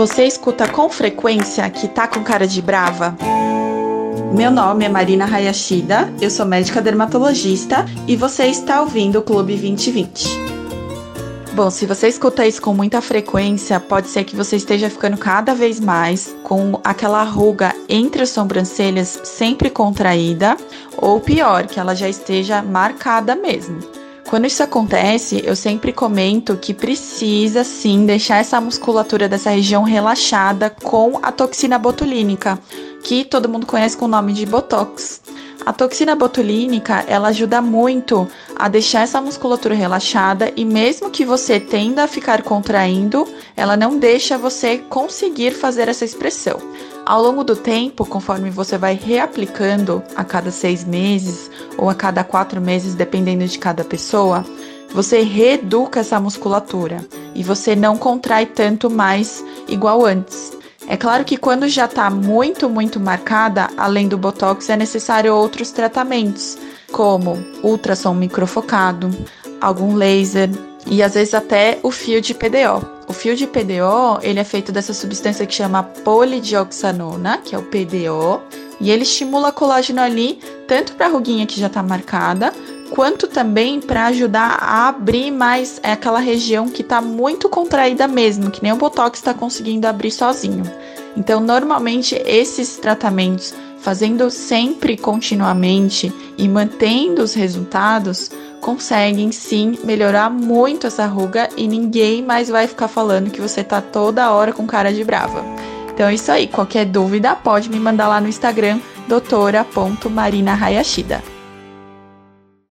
Você escuta com frequência que tá com cara de brava? Meu nome é Marina Hayashida, eu sou médica dermatologista e você está ouvindo o Clube 2020. Bom, se você escuta isso com muita frequência, pode ser que você esteja ficando cada vez mais com aquela ruga entre as sobrancelhas sempre contraída, ou pior, que ela já esteja marcada mesmo. Quando isso acontece, eu sempre comento que precisa sim deixar essa musculatura dessa região relaxada com a toxina botulínica, que todo mundo conhece com o nome de Botox. A toxina botulínica, ela ajuda muito a deixar essa musculatura relaxada e mesmo que você tenda a ficar contraindo, ela não deixa você conseguir fazer essa expressão. Ao longo do tempo, conforme você vai reaplicando a cada seis meses ou a cada quatro meses, dependendo de cada pessoa, você reeduca essa musculatura e você não contrai tanto mais igual antes. É claro que quando já está muito, muito marcada, além do botox, é necessário outros tratamentos, como ultrassom microfocado, algum laser e às vezes até o fio de PDO. O fio de PDO, ele é feito dessa substância que chama polidioxanona, que é o PDO, e ele estimula colágeno ali, tanto para a ruguinha que já está marcada, quanto também para ajudar a abrir mais aquela região que está muito contraída mesmo, que nem o Botox está conseguindo abrir sozinho. Então, normalmente, esses tratamentos, fazendo sempre continuamente e mantendo os resultados, conseguem sim melhorar muito essa ruga e ninguém mais vai ficar falando que você tá toda hora com cara de brava. Então é isso aí, qualquer dúvida pode me mandar lá no Instagram doutora.marinahayashida.